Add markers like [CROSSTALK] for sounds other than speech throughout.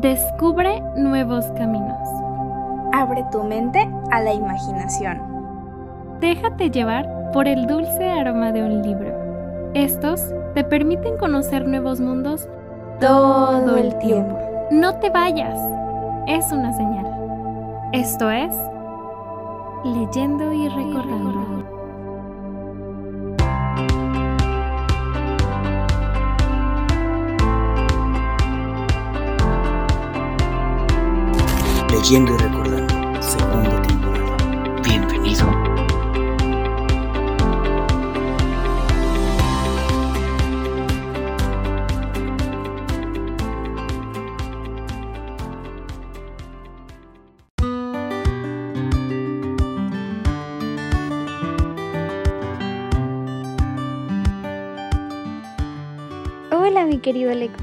Descubre nuevos caminos. Abre tu mente a la imaginación. Déjate llevar por el dulce aroma de un libro. Estos te permiten conocer nuevos mundos todo el tiempo. No te vayas. Es una señal. Esto es Leyendo y Recordando. Leyendo y Recordando,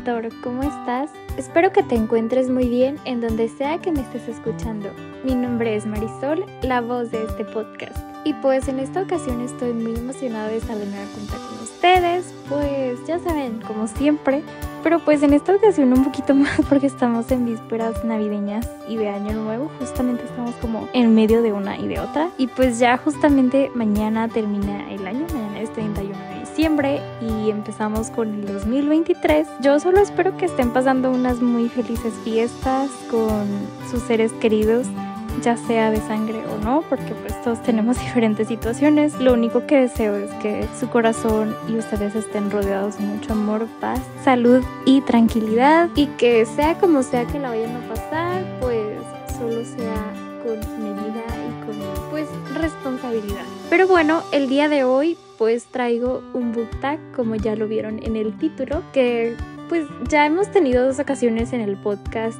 lector, ¿cómo estás? Espero que te encuentres muy bien en donde sea que me estés escuchando. Mi nombre es Marisol, la voz de este podcast. Y pues en esta ocasión estoy muy emocionada de estar de nueva cuenta con ustedes, pues ya saben, como siempre. Pero pues en esta ocasión un poquito [LAUGHS] más porque estamos en vísperas navideñas y de año nuevo, justamente estamos como en medio de una y de otra. Y pues ya justamente mañana termina el año, y empezamos con el 2023. Yo solo espero que estén pasando unas muy felices fiestas con sus seres queridos ya sea de sangre o no, porque pues todos [LAUGHS] tenemos diferentes situaciones. Lo único que deseo es que su corazón y ustedes estén rodeados de mucho amor, paz, salud y tranquilidad y que sea como sea que la vayan a pasar, pues solo sea con medida y con pues responsabilidad. Pero bueno, el día de hoy pues traigo un book tag como ya lo vieron en el título que pues ya hemos tenido dos ocasiones en el podcast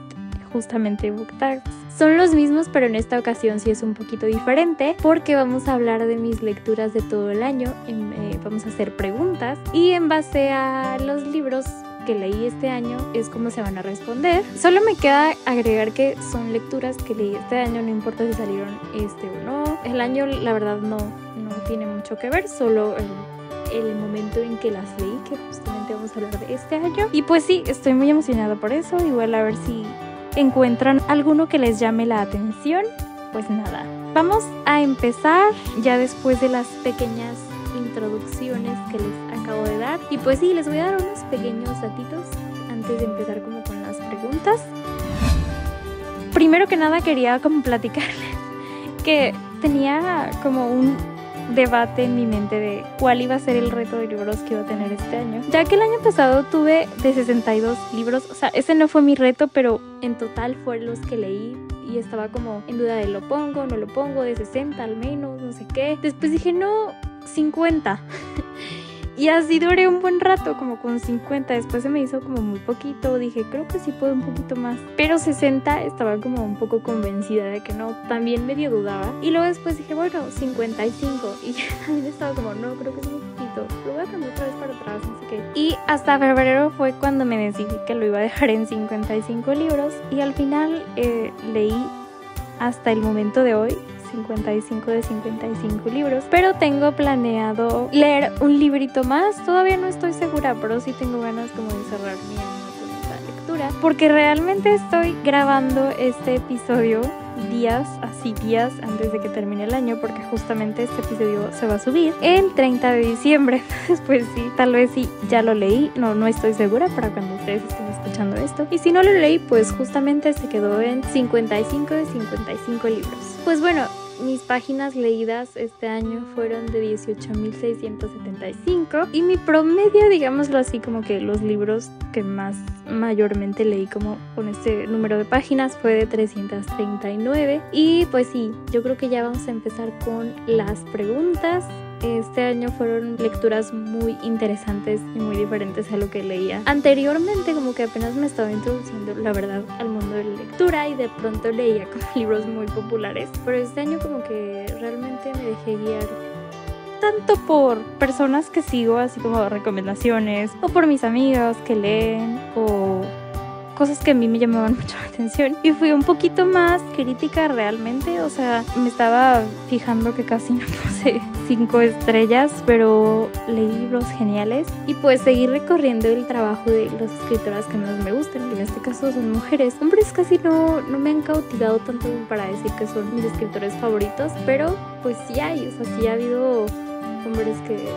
justamente book tags. Son los mismos, pero en esta ocasión sí es un poquito diferente porque vamos a hablar de mis lecturas de todo el año, eh, vamos a hacer preguntas y en base a los libros que leí este año es como se van a responder. Solo me queda agregar que son lecturas que leí este año, no importa si salieron este o no. El año la verdad no, no tiene mucho que ver, solo el, el momento en que las leí, que justamente vamos a hablar de este año. Y pues sí, estoy muy emocionada por eso, igual a ver si encuentran alguno que les llame la atención, pues nada. Vamos a empezar ya después de las pequeñas introducciones que les acabo de dar. Y pues sí, les voy a dar unos pequeños datitos antes de empezar como con las preguntas. Primero que nada quería como platicarles [LAUGHS] que tenía como un debate en mi mente de cuál iba a ser el reto de libros que iba a tener este año. Ya que el año pasado tuve de 62 libros, o sea, ese no fue mi reto, pero en total fueron los que leí y estaba como en duda de lo pongo, no lo pongo, de 60 al menos, no sé qué. Después dije, no, 50. [LAUGHS] Y así duré un buen rato, como con 50. Después se me hizo como muy poquito. Dije, creo que sí puedo un poquito más. Pero 60 estaba como un poco convencida de que no. También medio dudaba. Y luego después dije, bueno, 55. Y [LAUGHS] también estaba como, no, creo que es un poquito. Lo voy a cambiar otra vez para atrás, no sé qué. Y hasta febrero fue cuando me decidí que lo iba a dejar en 55 libros. Y al final eh, leí hasta el momento de hoy 55 de 55 libros, pero tengo planeado leer un librito más, todavía no estoy segura, pero sí tengo ganas como de cerrar mi con esta lectura, porque realmente estoy grabando este episodio días, así días antes de que termine el año, porque justamente este episodio se va a subir el 30 de diciembre. [LAUGHS] Pues sí, tal vez sí, ya lo leí, no, no estoy segura para cuando ustedes estén escuchando esto. Y si no lo leí, pues justamente se quedó en 55 de 55 libros. Pues bueno, mis páginas leídas este año fueron de 18.675 y mi promedio, digámoslo así, como que los libros que más mayormente leí como con este número de páginas fue de 339 y pues sí, yo creo que ya vamos a empezar con las preguntas este año fueron lecturas muy interesantes y muy diferentes a lo que leía. Anteriormente como que apenas me estaba introduciendo la verdad al mundo de la lectura y de pronto leía como [LAUGHS] libros muy populares, pero este año como que realmente me dejé guiar tanto por personas que sigo, así como recomendaciones, o por mis amigos que leen, o cosas que a mí me llamaban mucho la atención y fui un poquito más crítica realmente, o sea, me estaba fijando que casi [LAUGHS] no puse cinco estrellas, pero leí libros geniales y pues seguir recorriendo el trabajo de las escritoras que más me gustan. En este caso son mujeres. Hombres casi no, no me han cautivado tanto para decir que son mis escritores favoritos, pero pues sí hay, o sea, sí ha habido hombres que,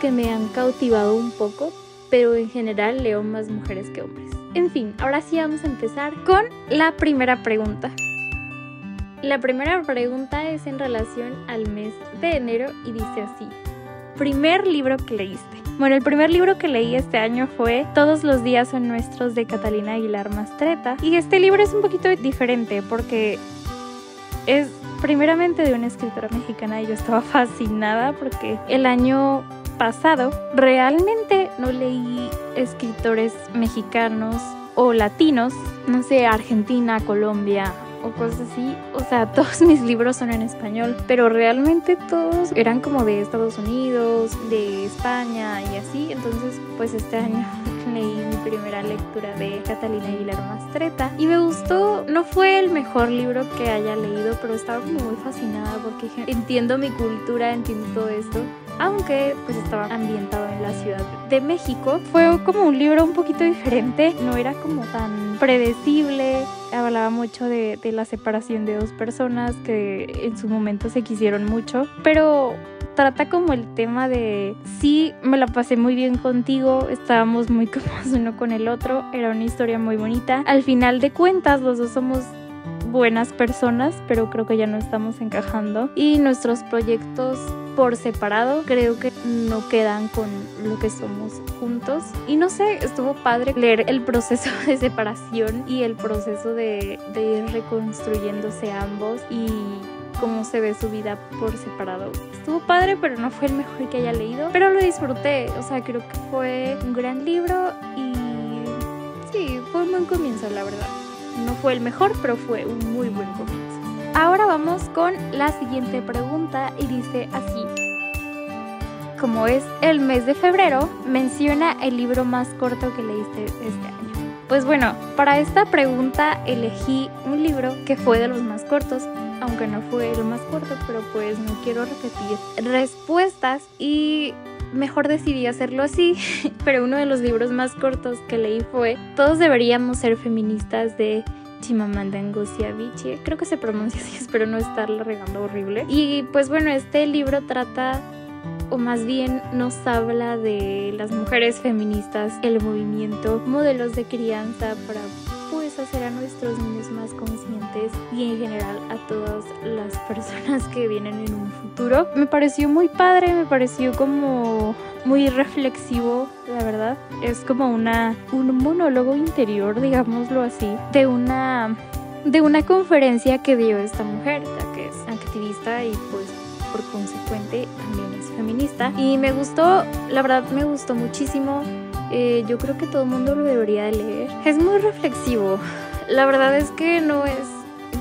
que me han cautivado un poco, pero en general leo más mujeres que hombres. En fin, ahora sí vamos a empezar con la primera pregunta. La primera pregunta es en relación al mes de enero y dice así. Primer libro que leíste. Bueno, el primer libro que leí este año fue Todos los días son nuestros de Catalina Aguilar Mastreta. Y este libro es un poquito diferente porque es primeramente de una escritora mexicana y yo estaba [LAUGHS] fascinada porque el año pasado realmente no leí escritores mexicanos o latinos, no sé, Argentina, Colombia, o cosas así. O sea, [LAUGHS] todos mis libros son en español, pero realmente todos eran como de Estados Unidos, de España y así. Entonces, pues este año [LAUGHS] leí mi primera lectura de Catalina Aguilar Mastreta y me gustó. No fue el mejor libro que haya leído, pero estaba como muy fascinada porque entiendo mi cultura, entiendo todo esto aunque pues estaba ambientado en la Ciudad de México. Fue como un libro un poquito diferente, no era como tan predecible, hablaba mucho de, la separación de dos personas que en su momento se quisieron mucho, pero trata como el tema de sí, me la pasé muy bien contigo, estábamos muy [LAUGHS] cómodos uno con el otro, era una historia muy bonita. Al final de cuentas, los dos somos buenas personas, pero creo que ya no estamos encajando y nuestros proyectos por separado creo que no quedan con lo que somos juntos y no sé estuvo padre leer el proceso [LAUGHS] de separación y el proceso de, de ir reconstruyéndose ambos y cómo se ve su vida por separado. Estuvo padre, pero no fue el mejor que haya leído, pero lo disfruté, o sea, creo que fue un gran libro y sí, fue un buen comienzo, la verdad. No fue el mejor, pero fue un muy buen comienzo. Ahora vamos con la siguiente pregunta y dice así. Como es el mes de febrero, menciona el libro más corto que leíste este año. Pues bueno, para esta pregunta elegí un libro que fue de los más cortos, aunque no fue el más corto, pero pues no quiero repetir respuestas y mejor decidí hacerlo así, [LAUGHS] pero uno de los libros más cortos que leí fue Todos deberíamos ser feministas de Chimamanda Ngozi Adichie. Creo que se pronuncia así, [LAUGHS] espero no estarla regando horrible. Y pues bueno, este libro trata o más bien nos habla de las mujeres feministas, el movimiento, modelos de crianza para hacer a nuestros niños más conscientes y en general a todas las [LAUGHS] personas que vienen en un futuro. Me pareció muy padre, me pareció como muy reflexivo, la verdad. Es como una un monólogo interior, digámoslo así, de una de una conferencia que dio esta mujer, ya que es activista y pues por consecuente también es feminista. Y me gustó, la verdad me gustó muchísimo. Eh, yo creo que todo el mundo lo debería de leer. Es muy reflexivo. La verdad es que no es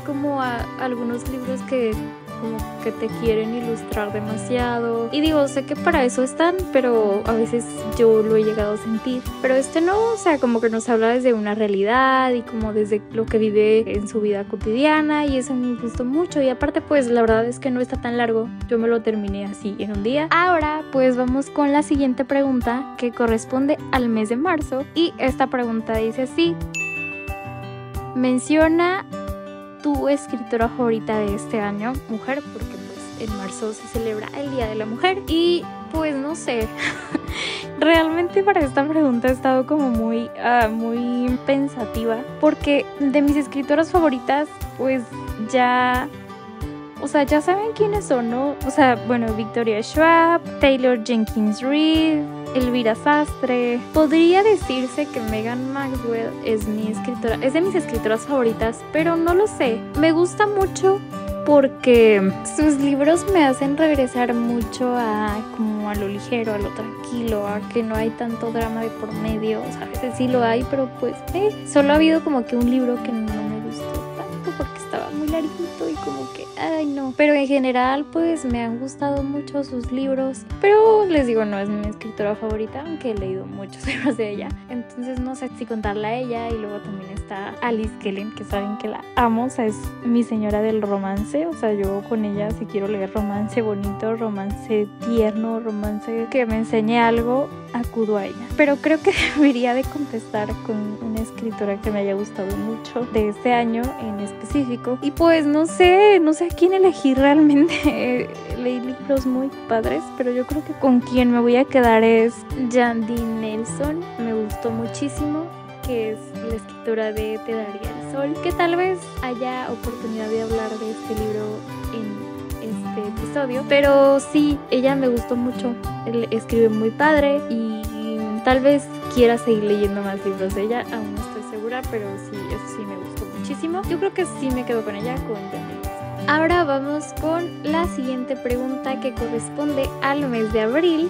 como a algunos libros que como que te quieren ilustrar demasiado. Y digo, sé que para eso están, pero a veces yo lo he llegado a sentir. Pero este no, o sea, como que nos habla desde una realidad y como desde lo que vive en su vida cotidiana y eso me gustó mucho. Y aparte, pues la verdad es que no está tan largo. Yo me lo terminé así en un día. Ahora, pues vamos con la siguiente pregunta que corresponde al mes de marzo. Y esta pregunta dice así. Menciona tu escritora favorita de este año, mujer, porque pues en marzo se celebra el Día de la Mujer y pues no sé. [LAUGHS] Realmente para esta pregunta he estado como muy, uh, muy pensativa porque de mis escritoras favoritas pues ya o sea, ya saben quiénes son, ¿no? O sea, bueno, Victoria Schwab, Taylor Jenkins Reid, Elvira Sastre. Podría decirse que Megan Maxwell es mi escritora, es de mis escritoras favoritas, pero no lo sé. Me gusta mucho porque sus libros me hacen regresar mucho a como a lo ligero, a lo tranquilo, a que no hay tanto drama de por medio. O sea, a veces sí lo hay, pero pues eh, solo ha habido como que un libro que no porque estaba muy larguito y como que, ay no. Pero en general pues me han gustado mucho sus libros, pero les digo, no es mi escritora favorita, aunque he leído muchos [LAUGHS] libros de ella. Entonces no sé si contarla a ella y luego también está Alice Kellen, que saben que la amo, o sea, es mi señora del romance, o sea, yo con ella si quiero leer romance bonito, romance tierno, romance que me enseñe algo, acudo a ella. Pero creo que [LAUGHS] debería de contestar con escritora que me haya gustado mucho de este año en específico. Y pues no sé, no sé a quién elegir realmente. [LAUGHS] Leí libros muy padres, pero yo creo que con quien me voy a quedar es Jandy Nelson. Me gustó muchísimo que es la escritora de Te daría el sol, que tal vez haya oportunidad de hablar de este libro en este episodio, pero sí, ella me gustó mucho, escribe muy padre y tal vez quiera seguir leyendo más libros de ella, aún no estoy segura, pero sí, eso sí me gustó muchísimo. Yo creo que sí me quedo con ella, con. Ahora vamos con la siguiente pregunta que corresponde al mes de abril.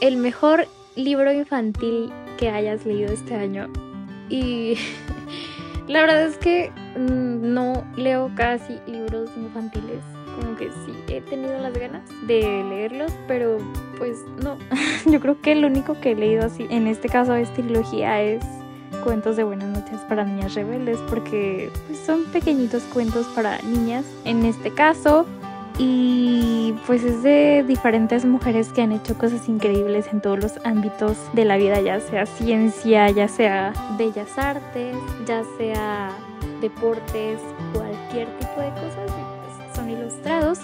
El mejor libro infantil que hayas leído este año. Y [LAUGHS] la verdad es que mm, no leo casi libros infantiles. Como que sí, he tenido las ganas de leerlos, pero pues no. [LAUGHS] Yo creo que el único que he leído así, en este caso es trilogía, es cuentos de buenas noches para niñas rebeldes, porque pues, son pequeñitos cuentos para niñas. En este caso, y pues es de diferentes mujeres que han hecho cosas increíbles en todos los ámbitos de la vida, ya sea ciencia, ya sea bellas artes, ya sea deportes, cualquier tipo de cosas.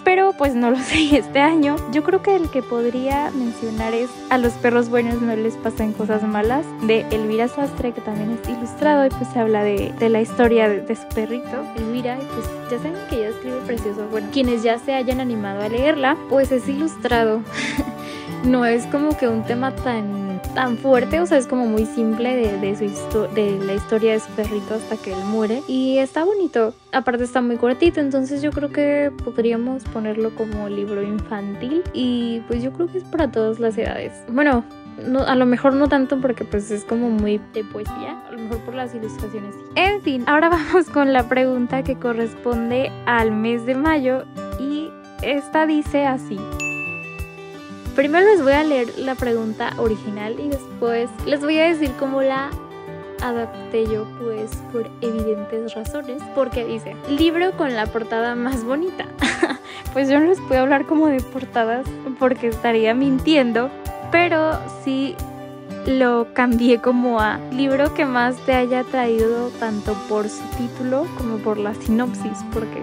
Pero pues no los [LAUGHS] leí este año. Yo creo que el que podría mencionar es A los perros buenos no les pasan cosas malas, de Elvira Sastre, que también es ilustrado y pues se habla de, de la historia de, de su perrito, Elvira, y pues ya saben que ella escribe precioso. Bueno, quienes ya se hayan animado a leerla, pues es ilustrado. [LAUGHS] no es como que un tema tan tan fuerte, o sea, es como muy simple de, de su de la historia de su perrito hasta que él muere y está bonito. Aparte está muy cortito, entonces yo creo que podríamos ponerlo como libro infantil y pues yo creo que es para todas las edades. Bueno, no, a lo mejor no tanto porque pues es como muy de poesía, a lo mejor por las ilustraciones. sí. En fin, ahora [LAUGHS] vamos con la pregunta que corresponde al mes de mayo y esta dice así. Primero les voy a leer la pregunta original y después les voy a decir cómo la adapté yo pues por evidentes razones porque dice libro con la portada más bonita [LAUGHS] pues yo no les puedo hablar como de portadas porque estaría mintiendo pero sí lo cambié como a libro que más te haya traído tanto por su título como por la sinopsis porque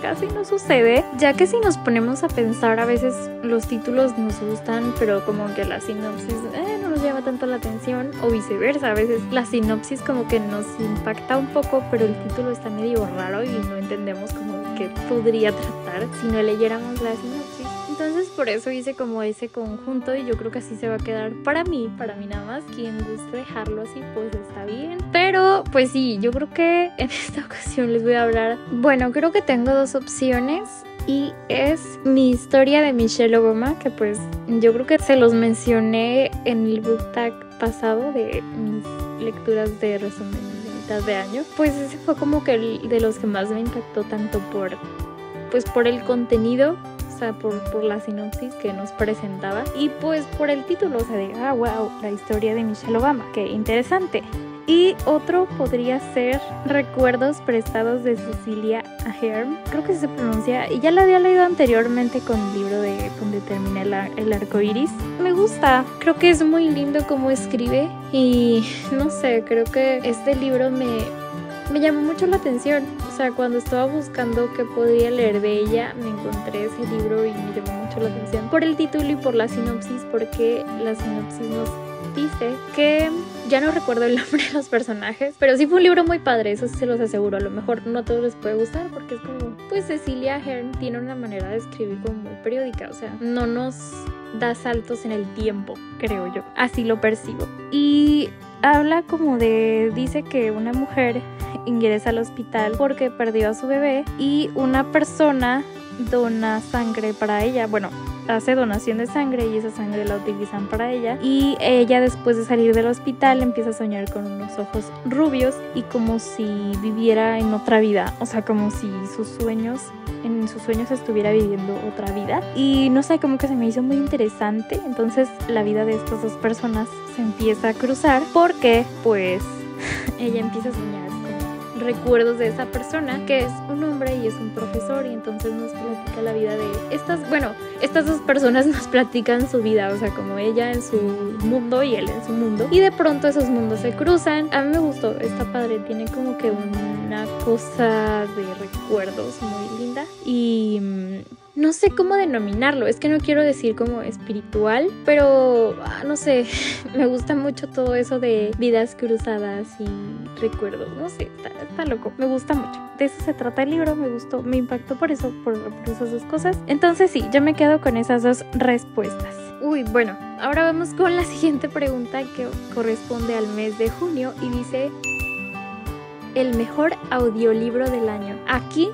casi no sucede, ya que si nos ponemos a pensar a veces los títulos nos gustan, pero como que la sinopsis eh, no nos llama tanto la atención o viceversa, a veces la sinopsis como que nos impacta un poco, pero el título está medio raro y no entendemos como qué podría tratar si no leyéramos la sinopsis. Entonces por eso hice como ese conjunto y yo creo que así se va a quedar para mí, para mí nada más. Quien guste dejarlo así, pues está bien. Pero pues sí, yo creo que [LAUGHS] en esta ocasión les voy a hablar. Bueno, creo que tengo dos opciones y es mi historia de Michelle Obama, que pues yo creo que se los mencioné en el book tag pasado de mis lecturas de resumen de mitad de año. Pues ese fue como que el de los que más me impactó tanto por pues por el contenido sea, por, por la sinopsis que nos presentaba y pues por el título, o sea, de, ah, wow, la historia de Michelle Obama, qué interesante. Y otro podría ser Recuerdos prestados de Cecilia Ahern, creo que se pronuncia, y ya la había leído anteriormente con el libro de donde termina el, el arco iris. Me gusta, creo que es muy lindo cómo escribe y no sé, creo que este libro me, me llamó mucho la atención. O sea, cuando estaba buscando qué podría leer de ella, me encontré ese libro y me llamó mucho la atención por el título y por la sinopsis, porque la sinopsis nos dice que ya no recuerdo el [LAUGHS] nombre de los personajes, pero sí fue un libro muy padre, eso sí se los aseguro. A lo mejor no a todos les puede gustar porque es como, pues Cecilia Ahern tiene una manera de escribir como muy periódica, o sea, no nos da saltos en el tiempo, creo yo. Así lo percibo. Y habla como de, dice que una mujer ingresa al hospital porque perdió a su bebé y una persona dona sangre para ella. Bueno, hace donación de sangre y esa sangre la utilizan para ella. Y ella después de salir del hospital empieza a soñar con unos ojos rubios y como si viviera en otra vida, o sea, como si sus sueños en sus sueños estuviera viviendo otra vida y no sé, como que se me hizo muy interesante, entonces la vida de estas dos personas se empieza a cruzar porque pues [LAUGHS] ella empieza a soñar recuerdos de esa persona que es un hombre y es un profesor y entonces nos platica la vida de estas, bueno, estas dos personas [LAUGHS] nos platican su vida, o sea, como ella en su mundo y él en su mundo y de pronto esos mundos se cruzan. A mí me gustó, está padre, tiene como que una cosa de recuerdos muy linda y mm, no sé cómo denominarlo, es que no quiero decir como espiritual, pero ah, no sé, [LAUGHS] me gusta mucho todo eso de vidas cruzadas y recuerdos, no sé, está, loco, me gusta mucho. De eso se trata el libro, me gustó, me impactó por eso, por, esas dos cosas. Entonces sí, yo me quedo con esas dos respuestas. Uy, bueno, ahora vamos con la siguiente pregunta que corresponde al mes de junio y dice el mejor audiolibro del año. Aquí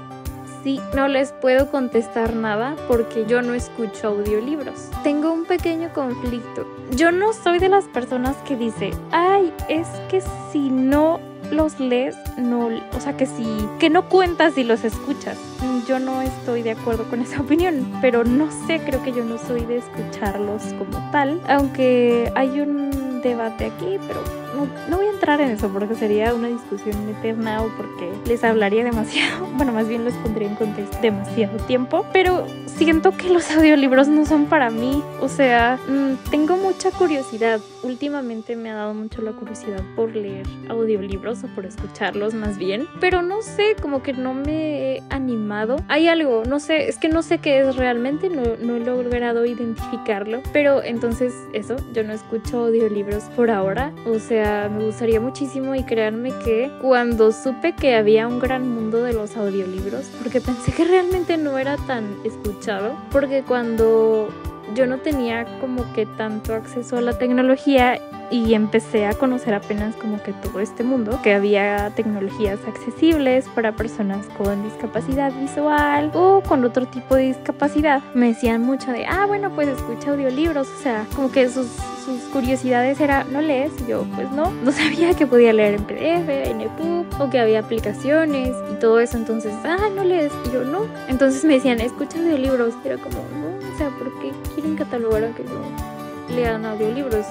sí, no les puedo contestar nada porque yo no escucho audiolibros. Tengo un pequeño conflicto. Yo no soy de las personas que dice, ay, es que si no los lees, no, o sea que si, que no cuentas si los escuchas. Yo no estoy de acuerdo con esa [LAUGHS] opinión, pero no sé, creo que yo no soy de escucharlos como tal, aunque hay un debate aquí, pero no, voy a entrar en eso porque sería una discusión eterna o porque les hablaría demasiado, [LAUGHS] bueno, más bien los pondría en contexto demasiado tiempo, pero siento que los audiolibros no son para mí, o sea, mm, tengo mucha curiosidad, últimamente me ha dado mucho la curiosidad por leer audiolibros o por escucharlos más bien, pero no sé, como que no me he animado, hay algo, no sé, es que no sé qué es realmente, no, no he logrado identificarlo, pero entonces eso, yo no escucho audiolibros por ahora, o sea, me gustaría muchísimo y créanme que cuando supe que había un gran mundo de los audiolibros, porque pensé que realmente no era tan escuchado, porque cuando yo no tenía como que tanto acceso a la tecnología y empecé a conocer apenas como que todo este mundo, que había tecnologías accesibles para personas con discapacidad visual o con otro tipo de discapacidad. Me decían mucho de, ah, bueno, pues escucha audiolibros, o sea, como que sus, sus curiosidades era, ¿no lees? yo, pues no, no [LAUGHS] sabía que podía leer en PDF, en EPUB o que había aplicaciones y todo eso, entonces, ah, no lees, y yo no. Entonces me decían, escucha audiolibros, y era como, no, o sea, ¿por qué quieren catalogar a que yo lean audiolibros?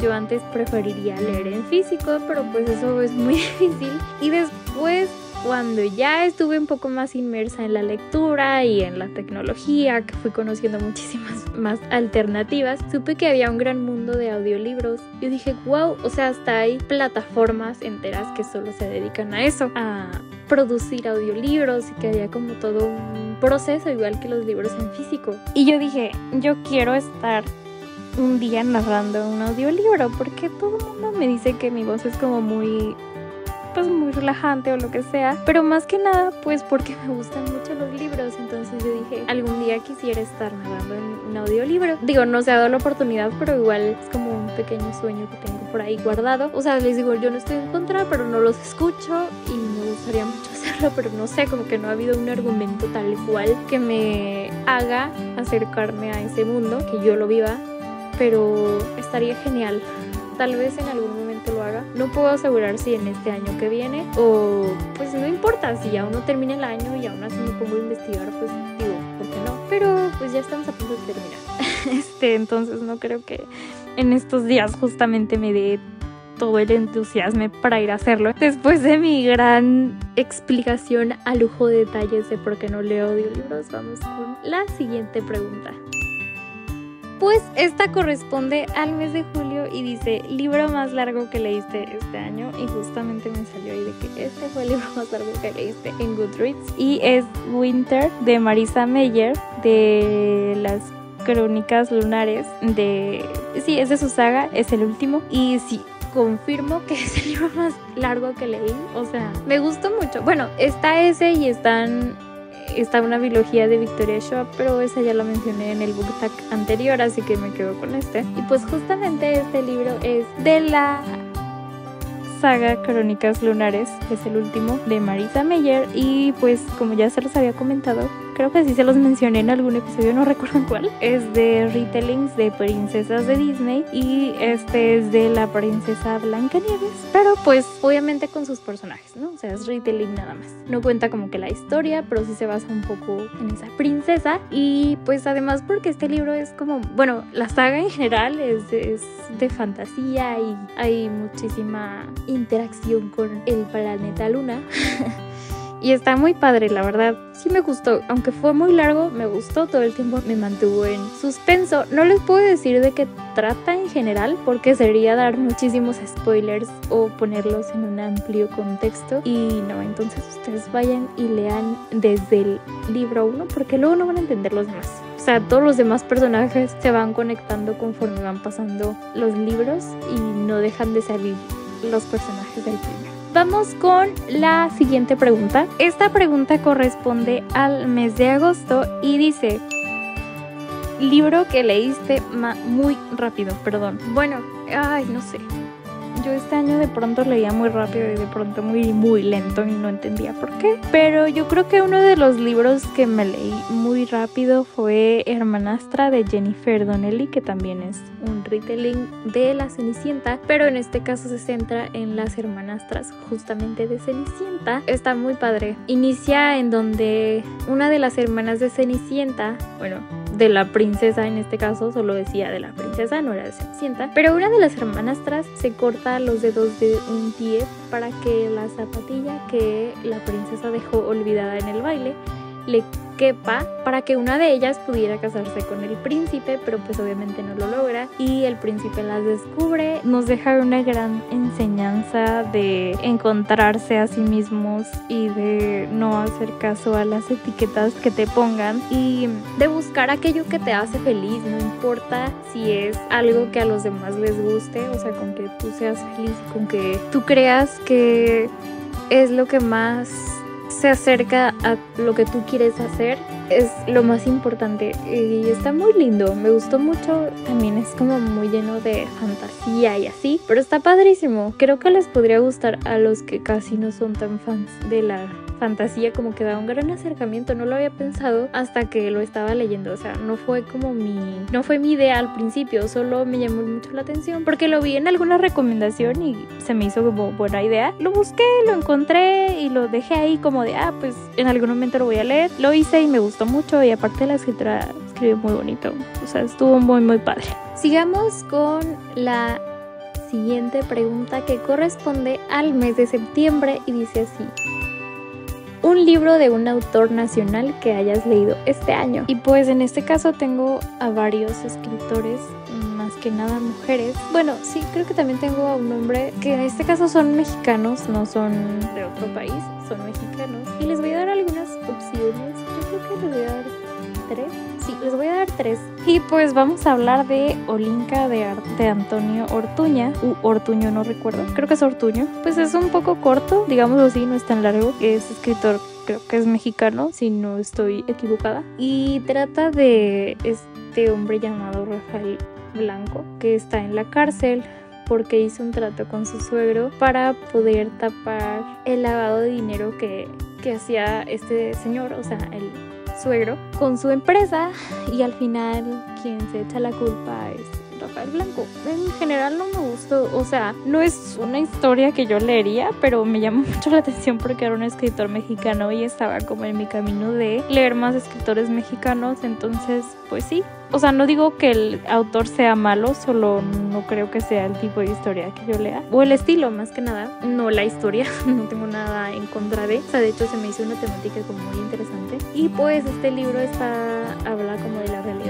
Yo antes preferiría leer en físico, pero pues eso es muy [LAUGHS] difícil. Y después cuando ya estuve un poco más inmersa en la lectura y en la tecnología, que fui conociendo muchísimas [LAUGHS] más alternativas, supe que había un gran mundo de audiolibros. Yo dije, wow, o sea, hasta hay plataformas enteras que solo se dedican a eso, a producir audiolibros y que había como todo un proceso igual que los libros en físico. Y yo dije, yo quiero estar un día narrando un audiolibro porque todo el mundo me dice que mi voz es como muy pues muy relajante o lo que sea, pero más que nada pues porque me gustan mucho los libros, entonces yo dije, algún día quisiera estar narrando un audiolibro. Digo, no se ha dado la oportunidad, pero igual es como pequeño sueño que tengo por ahí guardado. O sea, les digo, yo no estoy en contra, pero no los escucho y me gustaría mucho [LAUGHS] hacerlo, pero no sé, como que no ha habido un argumento tal cual que me haga acercarme a ese mundo, que yo lo viva pero estaría genial. Tal vez en algún momento lo haga. No puedo asegurar si en este año que viene o pues no importa, si aún no termina el año y aún así me pongo a investigar, pues digo, ¿por qué no? Pero pues ya estamos a punto de terminar. [LAUGHS] Este, entonces no creo que en estos días justamente me dé todo el entusiasmo para ir a hacerlo. Después de mi gran explicación a lujo de detalles de por qué no leo audiolibros, vamos con la siguiente pregunta. Pues esta corresponde al mes de julio y dice libro más largo que leíste este año y justamente me salió ahí de que este fue el libro más largo que leíste en Goodreads y es Winter de Marisa Meyer de las crónicas lunares de sí es de su saga es el último. Y sí confirmo que [LAUGHS] es el libro más largo que leí o sea me gustó mucho. Bueno está ese y están está una biología de Victoria Shaw, pero esa ya la mencioné en el book tag anterior, así que me quedo con este. Y pues justamente este libro es de la saga Crónicas Lunares, es el último de Marisa Meyer. Y pues como ya se los había comentado, creo que sí se los mencioné en algún episodio, no [LAUGHS] recuerdo cuál. Es de retellings de princesas de Disney y este es de la princesa Blancanieves, pero pues obviamente con sus personajes, ¿no? O sea, es retelling nada más. No cuenta como que la historia, pero sí se basa un poco en esa princesa y pues además porque este libro es como, bueno, la saga en general es, es de fantasía y hay muchísima interacción con el planeta Luna. [LAUGHS] y está muy padre, la verdad. Sí me gustó, aunque fue muy largo, me gustó todo el tiempo, me mantuvo en suspenso. No les puedo decir de qué trata en general, porque sería dar muchísimos spoilers o ponerlos en un amplio contexto. Y no, entonces ustedes vayan y lean desde el libro 1, porque luego no van a entender los demás. O sea, todos los demás personajes se van conectando conforme van pasando los libros y no dejan de salir los personajes del primero. Vamos con la siguiente pregunta. Esta pregunta corresponde al mes de agosto y dice, libro que leíste muy rápido, perdón. Bueno, ay, no sé yo este año de pronto leía muy rápido y de pronto muy, muy lento y no entendía por qué. Pero yo creo que uno de los libros que me leí muy rápido fue Hermanastra de Jennifer Donnelly, que también es un retelling de La Cenicienta, pero en este caso se centra en las hermanastras justamente de Cenicienta. Está muy padre. Inicia en donde una de las hermanas de Cenicienta, bueno, de la princesa en este caso, solo decía de la princesa, no era de Cenicienta, pero una de las hermanastras se corta los dedos de un pie para que la zapatilla que la princesa dejó olvidada en el baile le quepa para que una de ellas pudiera casarse con el príncipe, pero pues obviamente no lo logra y el príncipe las descubre. Nos deja una gran enseñanza de encontrarse a sí mismos y de no hacer caso a las etiquetas que te pongan y de buscar aquello que te hace feliz, no importa si es algo que a los demás les guste, o sea, con que tú seas feliz, con que tú creas que es lo que más se acerca a lo que tú quieres hacer es lo más importante y está muy lindo, me gustó mucho, también es como muy lleno de fantasía y así, pero está padrísimo, creo que les podría gustar a los que casi no son tan fans de la fantasía como que da un gran acercamiento, no lo había pensado hasta que lo estaba leyendo, o sea, no fue como mi, no fue mi idea al principio, solo me llamó mucho la atención porque lo vi en alguna recomendación y se me hizo como buena idea, lo busqué, lo encontré y lo dejé ahí como de, ah, pues en algún momento lo voy a leer, lo hice y me gustó mucho y aparte la escritura escribió muy bonito, o sea, estuvo muy muy padre. Sigamos con la siguiente pregunta que corresponde al mes de septiembre y dice así un libro de un autor nacional que hayas leído este año. Y pues en este caso tengo a varios escritores, más que nada mujeres. Bueno, sí, creo que también tengo a un hombre que en este caso son mexicanos, no son de otro país, son mexicanos. Y les voy a dar algunas opciones. Yo creo que les voy a dar tres. Les voy a dar tres. Y pues vamos a hablar de Olinka de, de Antonio Ortuña. U Ortuño, no recuerdo. Creo que es Ortuño. Pues es un poco corto, digamos así, no es tan largo. Es escritor creo que es mexicano, si no estoy equivocada. Y trata de este hombre llamado Rafael Blanco, que está en la cárcel porque hizo un trato con su suegro para poder tapar el lavado de dinero que, que hacía este señor, o sea, el suegro, con su empresa y al final quien se echa la culpa es Rafael Blanco. En general no me gustó, o sea, no es una historia que yo leería, pero me llamó [LAUGHS] mucho la atención porque era un escritor mexicano y estaba como en mi camino de leer más escritores mexicanos, entonces pues sí. O sea, no digo que el autor sea malo, solo no creo que sea el tipo de historia que yo lea. O el estilo, más que nada. No la historia, [LAUGHS] no tengo nada en contra de. O sea, de hecho se me hizo una temática como muy interesante. Y pues este libro está, habla como de la realidad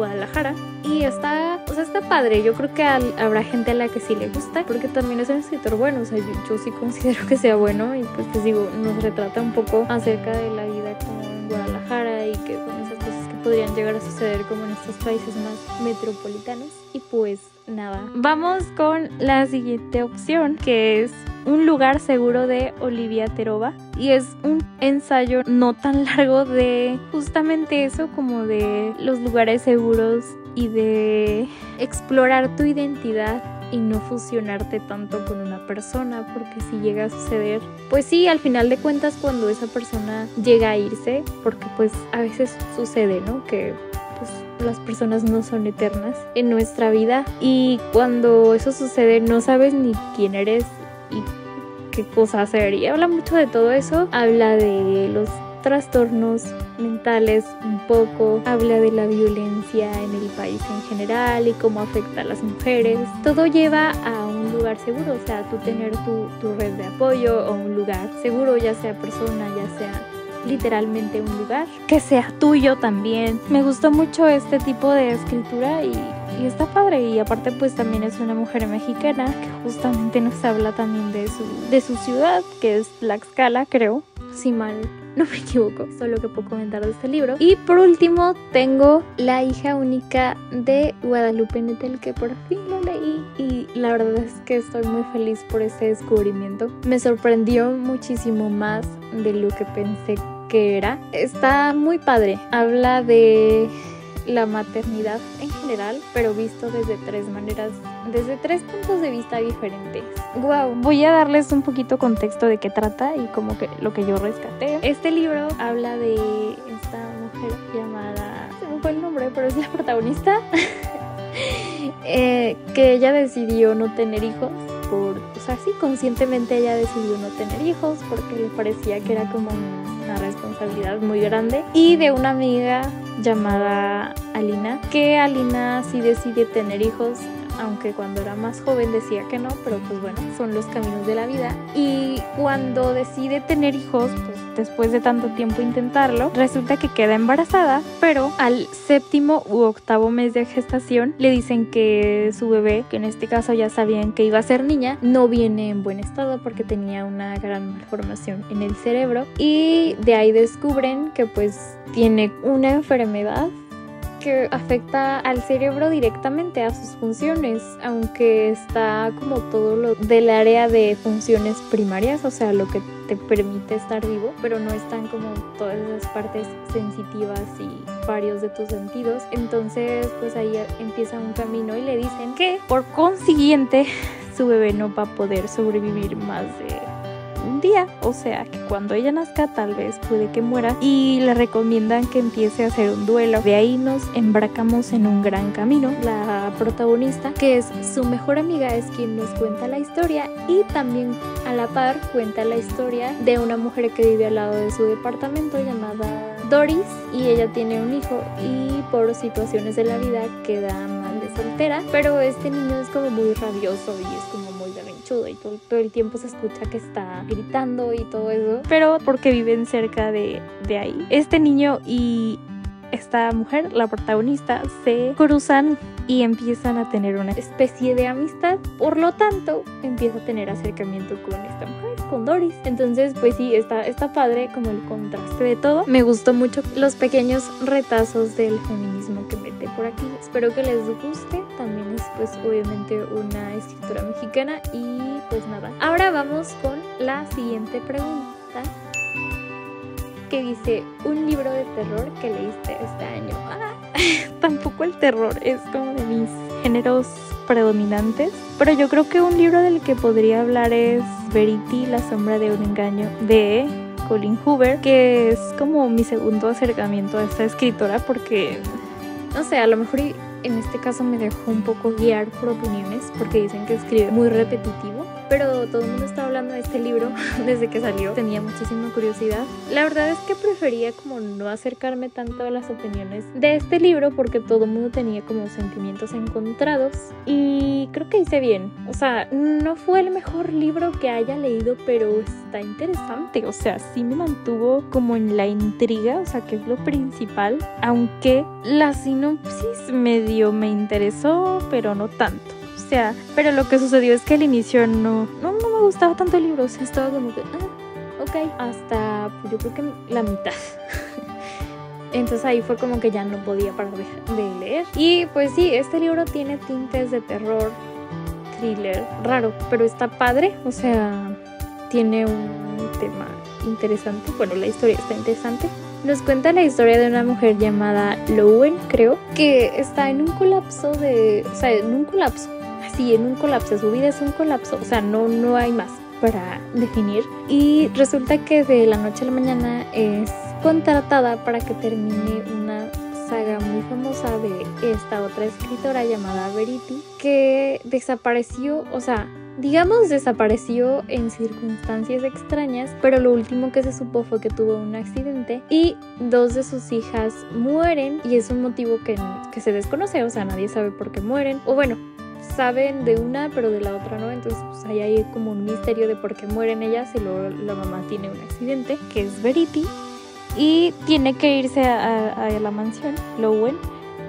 Guadalajara. Y está, o sea, está padre. Yo creo que habrá gente a la que sí le gusta, porque también es un escritor bueno. O sea, yo, sí considero que sea bueno. Y pues les digo, nos retrata un poco acerca de la vida como en Guadalajara y que son esas cosas que podrían llegar a suceder como en estos países más metropolitanos. Y pues nada, vamos con la siguiente opción que es un lugar seguro de Olivia Terova y es un ensayo no tan [LAUGHS] largo de justamente eso como de los lugares seguros y de explorar tu identidad y no fusionarte tanto con una persona, porque si llega a suceder, pues sí, al final de cuentas cuando esa persona llega a irse, porque pues a veces sucede, ¿no? Que pues las personas no son eternas en nuestra vida y cuando eso sucede no sabes ni quién eres y qué cosa hacer. Y habla mucho de todo eso, habla de los trastornos mentales un poco, habla de la violencia en el país en general y cómo afecta a las mujeres. Todo lleva a un lugar seguro, o sea, tú tener tu, tu red de apoyo o un lugar seguro, ya sea persona, ya sea literalmente un lugar que sea tuyo también. Me gustó mucho este tipo de escritura y, y, está padre y aparte pues también es una mujer mexicana que justamente nos habla también de su, de su ciudad que es Tlaxcala creo, si mal no me equivoco, solo que puedo comentar de este libro. Y por último tengo La hija única de Guadalupe Nettel que por fin lo leí y la verdad es que estoy muy feliz por ese descubrimiento. Me sorprendió muchísimo más de lo que pensé que era. Está muy padre. Habla de la maternidad en general, pero visto desde tres maneras, desde tres puntos de vista diferentes. Wow, voy a darles un poquito contexto de qué trata y como que lo que yo rescaté. Este libro habla de esta mujer llamada, se me fue el nombre, pero es la protagonista, [LAUGHS] eh, que ella decidió no tener hijos por, o sea, sí, conscientemente ella decidió no tener hijos porque le parecía que era como una responsabilidad muy grande. Y de una amiga llamada Alina, que Alina sí decide tener hijos, aunque cuando era más joven decía que no, pero pues bueno, son los caminos de la vida. Y cuando decide tener hijos, pues después de tanto tiempo intentarlo, resulta que queda embarazada, pero al séptimo u octavo mes de gestación le dicen que su bebé, que en este caso ya sabían que iba a ser niña, no viene en buen estado porque tenía una gran malformación en el cerebro y de ahí descubren que pues tiene una enfermedad que afecta al cerebro directamente a sus funciones, aunque está como todo lo del área de funciones primarias, o sea, lo que te permite estar vivo, pero no están como todas esas partes sensitivas y varios de tus sentidos. Entonces, pues ahí empieza un camino y le dicen que por consiguiente [LAUGHS] su bebé no va a poder sobrevivir más de un día, o sea que cuando ella nazca tal vez puede que muera. Y le recomiendan que empiece a hacer un duelo. De ahí nos embarcamos en un gran camino. La protagonista, que es su mejor amiga, es quien nos cuenta la historia. Y también a la par cuenta la historia de una mujer que vive al lado de su departamento llamada Doris. Y ella tiene un hijo y por situaciones de la vida queda mal de soltera, pero este niño es como muy rabioso y es como y todo, todo, el tiempo se escucha que está gritando y todo eso, pero porque viven cerca de, de ahí. Este niño y esta mujer, la protagonista, se cruzan y empiezan a tener una especie de amistad. Por lo tanto, empieza a tener acercamiento con esta mujer, con Doris. Entonces, pues sí, está, está padre como el contraste de todo. Me gustó mucho los pequeños retazos del feminismo aquí. Espero que les guste. También es pues obviamente una escritora mexicana y pues nada. Ahora vamos con la siguiente pregunta que dice un libro de terror que leíste este año. Ah, [LAUGHS] tampoco el terror es como de mis géneros predominantes, pero yo creo que un libro del que podría hablar es Verity, la sombra de un engaño de Colin Hoover, que es como mi segundo acercamiento a esta escritora porque no sé, a lo mejor en este caso me dejó un poco guiar por opiniones porque dicen que escribe muy repetitivo pero todo el mundo está hablando de este libro [LAUGHS] desde que salió. Tenía muchísima curiosidad. La verdad es que prefería como no acercarme tanto a las opiniones de este libro porque todo el mundo tenía como sentimientos encontrados y creo que hice bien. O sea, no fue el mejor libro que haya leído, pero está interesante. O sea, sí me mantuvo como en la intriga, o sea, que es lo principal, aunque la sinopsis medio me interesó, pero no tanto sea, pero lo que sucedió es que al inicio no, no, no me gustaba tanto el libro, o sea, estaba como que, ah, ok, hasta pues, yo creo que la mitad. [LAUGHS] Entonces ahí fue como que ya no podía parar de, leer. Y pues sí, este libro tiene tintes de terror, thriller, raro, pero está padre. O sea, tiene un tema interesante. Bueno, la historia está interesante. Nos cuenta la historia de una mujer llamada Lowen, creo, que está en un colapso de... O sea, en un colapso así en un colapso, su vida es un colapso, o sea, no, no hay más para definir. Y resulta que de la noche a la mañana es contratada para que termine una saga muy famosa de esta otra escritora llamada Verity que desapareció, o sea, digamos desapareció en circunstancias extrañas, pero lo último que se supo fue que tuvo un accidente y dos de sus hijas mueren y es un motivo que, que se desconoce, o sea, nadie sabe por qué mueren, o bueno, saben de una pero de la otra no, entonces pues ahí hay como un misterio de por qué mueren ellas y luego la mamá tiene un accidente, que es Verity, y tiene que irse a, la mansión, Lowen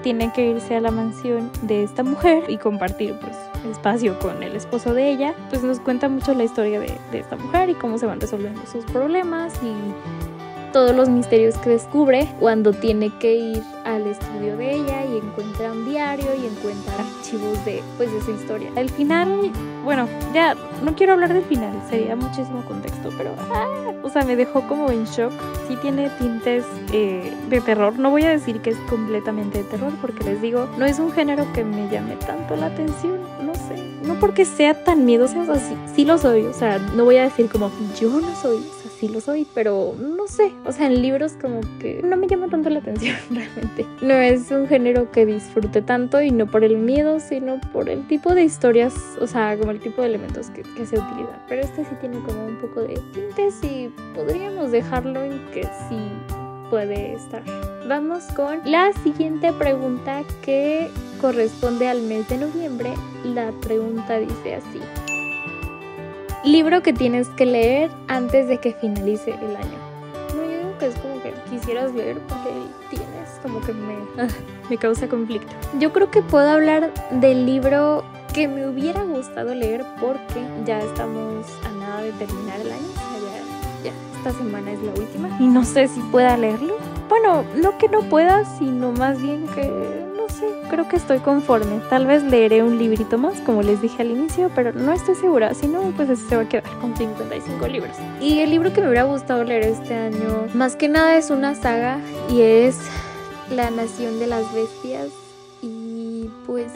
tiene que irse a la mansión de esta mujer y compartir pues espacio con el esposo de ella, pues nos cuenta mucho la historia de, de esta mujer y cómo se van resolviendo sus problemas y todos los misterios que descubre cuando tiene que ir al estudio de ella y encuentra un diario y encuentra archivos de pues de su historia. El final, bueno, ya no quiero hablar del final, sería muchísimo contexto, pero ah, o sea, me dejó como en shock. Sí tiene tintes eh, de terror. No voy a decir que es completamente de terror porque les digo, no es un género que me llame tanto la atención, no sé. No porque sea tan miedoso, o sea, sí, sí lo soy, o sea, no voy a decir como yo no soy, sí lo soy, pero no sé, o sea, en libros como que no me llama tanto la atención [LAUGHS] realmente. No es un género que disfrute tanto y no por el miedo, sino por el tipo de historias, o sea, como el tipo de elementos que, se utilizan. Pero este sí tiene como un poco de tintes y podríamos dejarlo en que sí puede estar. Vamos con la siguiente pregunta que corresponde al mes de noviembre. La pregunta dice así. Libro que tienes que leer antes de que finalice el año. No, yo digo que es como que quisieras leer porque tienes como que me, [LAUGHS] me causa conflicto. Yo creo que puedo hablar del libro que me hubiera gustado leer porque ya estamos a nada de terminar el año. O sea, ya, ya esta semana es la última y no sé si pueda leerlo. Bueno, no que no pueda, sino más bien que creo que estoy conforme. Tal vez leeré un librito más, como les dije al inicio, pero no estoy segura. Si no, pues se va a quedar con 55 libros. Y el libro que me hubiera gustado leer este año, más que nada es una saga y es La Nación de las Bestias. Y pues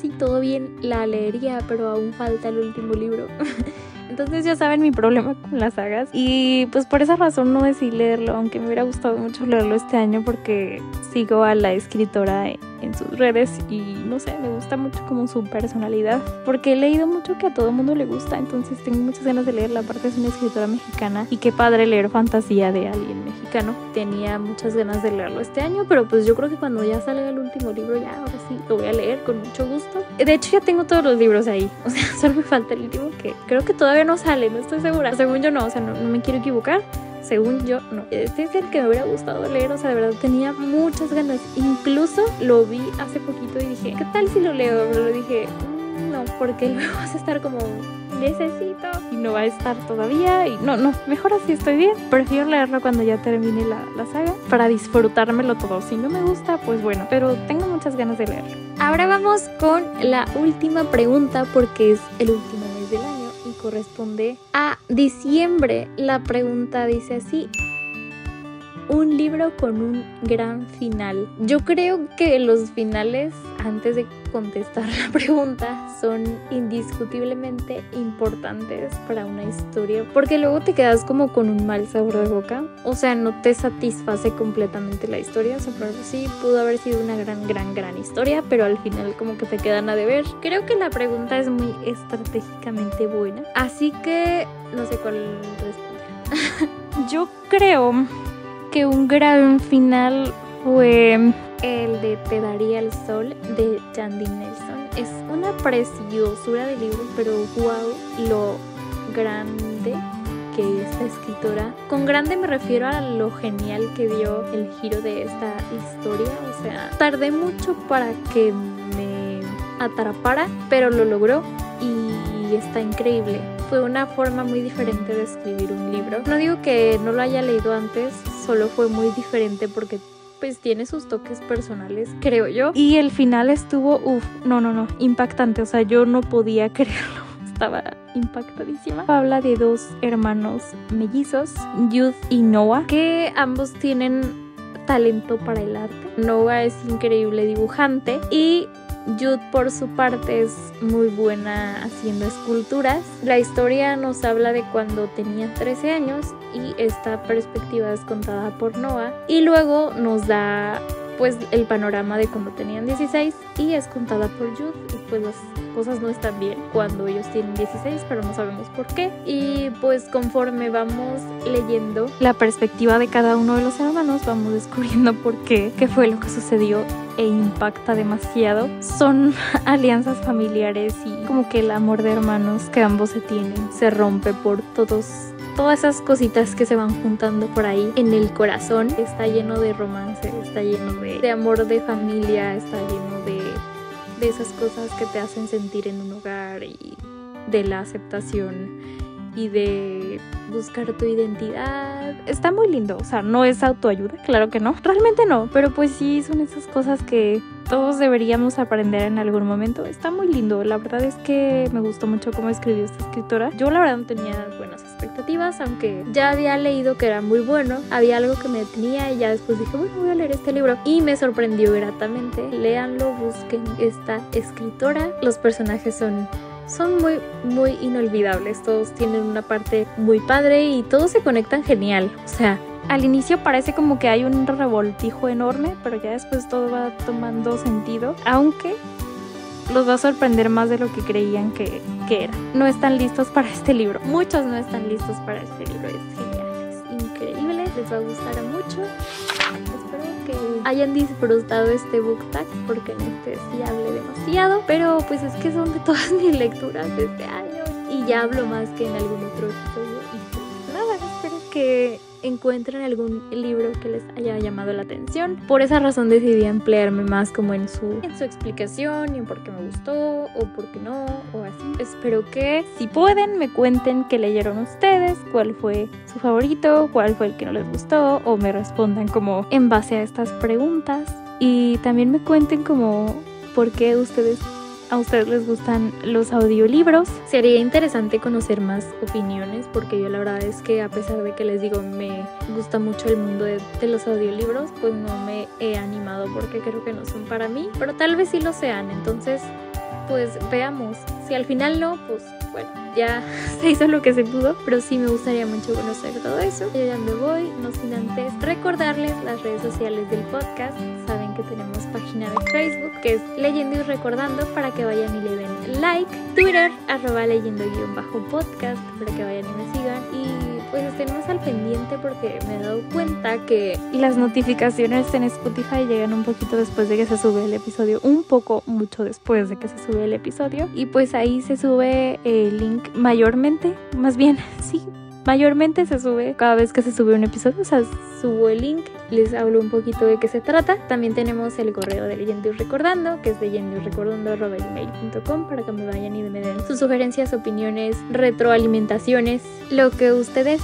sí, todo bien, la leería, pero aún falta el último libro. [LAUGHS] Entonces ya saben mi problema con las sagas. Y pues por esa razón no decidí leerlo, aunque me hubiera gustado mucho leerlo este año porque sigo a la escritora en sus redes y no sé, me gusta mucho como su personalidad. Porque he leído mucho que a todo mundo le gusta, entonces tengo muchas ganas de leerla. Aparte es una escritora mexicana y qué padre leer fantasía de alguien mexicano. Tenía muchas ganas de leerlo este año, pero pues yo creo que cuando ya salga el último libro ya ahora sí lo voy a leer con mucho gusto. De hecho ya tengo todos los libros ahí, [LAUGHS] o sea, solo me falta el último que creo que todavía no sale, no estoy segura. Según yo no, o sea, no, no me quiero equivocar. Según yo, no. Este es el que me hubiera gustado leer, o sea, de verdad tenía muchas ganas. Incluso lo vi hace poquito y dije, ¿qué tal si lo leo? Pero lo dije, mm, no, porque [LAUGHS] luego vas a estar como, necesito y no va a estar todavía. Y no, no, mejor así estoy bien. Prefiero leerlo cuando ya termine la, la saga para disfrutármelo todo. Si no me gusta, pues bueno, pero tengo muchas ganas de leerlo. Ahora vamos con la última pregunta porque es el último corresponde a diciembre. La pregunta dice así. Un libro con un gran final. Yo creo que los finales, antes de contestar la pregunta, son indiscutiblemente importantes para una historia. Porque luego te quedas como con un mal sabor de boca. O sea, no te satisface completamente la historia. O sea, por sí, pudo haber sido una gran, gran, gran historia, pero al final como que te quedan a deber. Creo que la pregunta es muy estratégicamente buena. Así que no sé cuál responder. [LAUGHS] Yo creo que un gran final fue el de Te daría el sol de Jandy Nelson. Es una preciosura de libro, pero wow, lo grande que esta escritora, con grande me refiero a lo genial que dio el giro de esta historia, o sea, tardé mucho para que me atrapara, pero lo logró y está increíble. Fue una forma muy diferente de escribir un libro. No digo que no lo haya leído antes, solo fue muy diferente porque pues tiene sus toques personales, creo yo. Y el final estuvo, uff, no, no, no, impactante. O sea, yo no podía [LAUGHS] creerlo. Estaba impactadísima. Habla de dos hermanos mellizos, Youth y Noah, que ambos tienen talento para el arte. Noah es increíble dibujante y Jude por su parte es muy buena haciendo esculturas. La historia nos habla de cuando tenía 13 años y esta perspectiva es contada por Noah y luego nos da pues el panorama de cuando tenían 16 y es contada por Jude y pues las cosas no están bien cuando ellos tienen 16 pero no sabemos por qué y pues conforme vamos leyendo la perspectiva de cada uno de los hermanos vamos descubriendo por qué, qué fue lo que sucedió e impacta demasiado son [LAUGHS] alianzas familiares y como que el amor de hermanos que ambos se tienen se rompe por todos todas esas cositas que se van juntando por ahí en el corazón. Está lleno de romance, está lleno de, amor de familia, está lleno de, de esas cosas que te hacen sentir en un hogar y de la aceptación y de buscar tu identidad. Está muy lindo, o sea, no es autoayuda, claro que no, realmente no, pero pues sí son esas cosas que todos deberíamos aprender en algún momento. Está muy lindo, la verdad es que me gustó mucho cómo escribió esta escritora. Yo la verdad no tenía buenas expectativas, aunque ya había leído que era muy bueno, había algo que me detenía y ya después dije, bueno, voy a leer este libro y me sorprendió gratamente. Léanlo, busquen esta escritora. Los personajes son son muy, muy inolvidables. Todos tienen una parte muy padre y todos se conectan genial. O sea, al inicio parece como que hay un revoltijo enorme, pero ya después todo va tomando sentido. Aunque los va a sorprender más de lo que creían que, que era. No están listos para este libro. Muchos no están listos para este libro. Es genial, es increíble. Les va a gustar mucho que hayan disfrutado este book tag porque en este sí hablé demasiado, pero pues es que son de todas [LAUGHS] mis lecturas de este año y ya hablo más que en algún otro episodio y pues nada, espero que encuentren algún libro que les haya llamado la atención. Por esa razón decidí emplearme más como en su, en su explicación y en por qué me gustó o por qué no o así. Espero que si pueden me cuenten qué leyeron ustedes, cuál fue su favorito, cuál fue el que no les gustó o me respondan como en base a estas preguntas y también me cuenten como por qué ustedes a ustedes les gustan los audiolibros. Sería interesante conocer más opiniones porque yo la verdad es que a pesar de que les digo me gusta mucho el mundo de, los audiolibros, pues no me he animado porque creo que no son para mí, pero tal vez sí lo sean. Entonces, pues veamos. Si al final no, pues bueno, ya [LAUGHS] se hizo lo que se pudo, pero sí me gustaría mucho conocer todo eso. Yo ya me voy, no sin antes recordarles las redes sociales del podcast. Que tenemos página de Facebook que es Leyendo y Recordando para que vayan y le den like. Twitter, arroba leyendo guion bajo podcast para que vayan y me sigan. Y pues estén más al pendiente porque me he dado cuenta que las notificaciones en Spotify llegan un poquito después de que se sube el episodio, un poco mucho después de que se sube el episodio. Y pues ahí se sube el link mayormente, más bien, [LAUGHS] sí, mayormente se sube cada vez que se sube un episodio, o sea, subo el link, les hablo un poquito de qué se trata. También tenemos el correo de Leyendo y Recordando, que es leyendo y recordando.com para que me vayan y me den sus sugerencias, opiniones, retroalimentaciones, lo que ustedes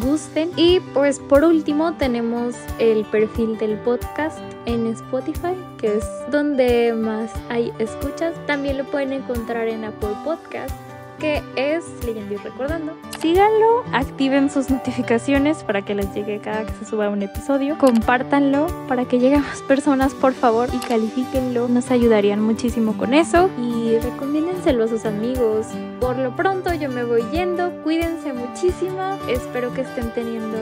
gusten. Y pues por último tenemos el perfil del podcast en Spotify, que es donde más hay escuchas. También lo pueden encontrar en Apple Podcast que es Leyendo y Recordando. Síganlo, activen sus notificaciones para que les llegue cada que se suba un episodio. Compártanlo para que llegue a más personas, por favor, y califíquenlo. Nos ayudarían muchísimo con eso. Y recomiéndenselo a sus amigos. Por lo pronto yo me voy yendo. Cuídense muchísimo. Espero que estén teniendo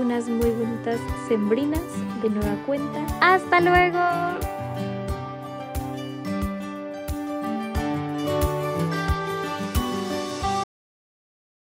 unas muy bonitas sembrinas de nueva cuenta. ¡Hasta luego!